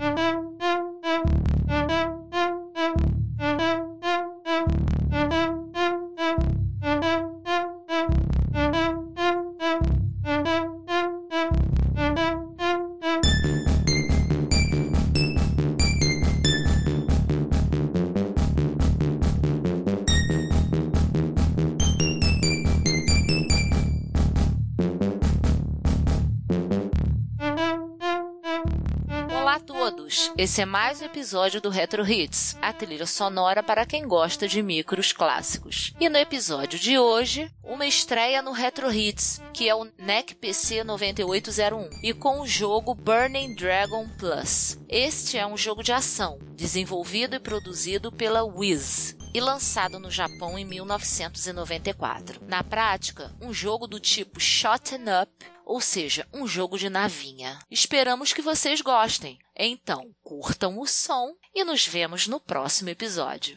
Thank you. Esse é mais um episódio do Retro Hits, a trilha sonora para quem gosta de micros clássicos. E no episódio de hoje, uma estreia no Retro Hits, que é o NEC PC 9801, e com o jogo Burning Dragon Plus. Este é um jogo de ação, desenvolvido e produzido pela Wiz e lançado no Japão em 1994. Na prática, um jogo do tipo Shot Up, ou seja, um jogo de navinha. Esperamos que vocês gostem. Então, curtam o som e nos vemos no próximo episódio.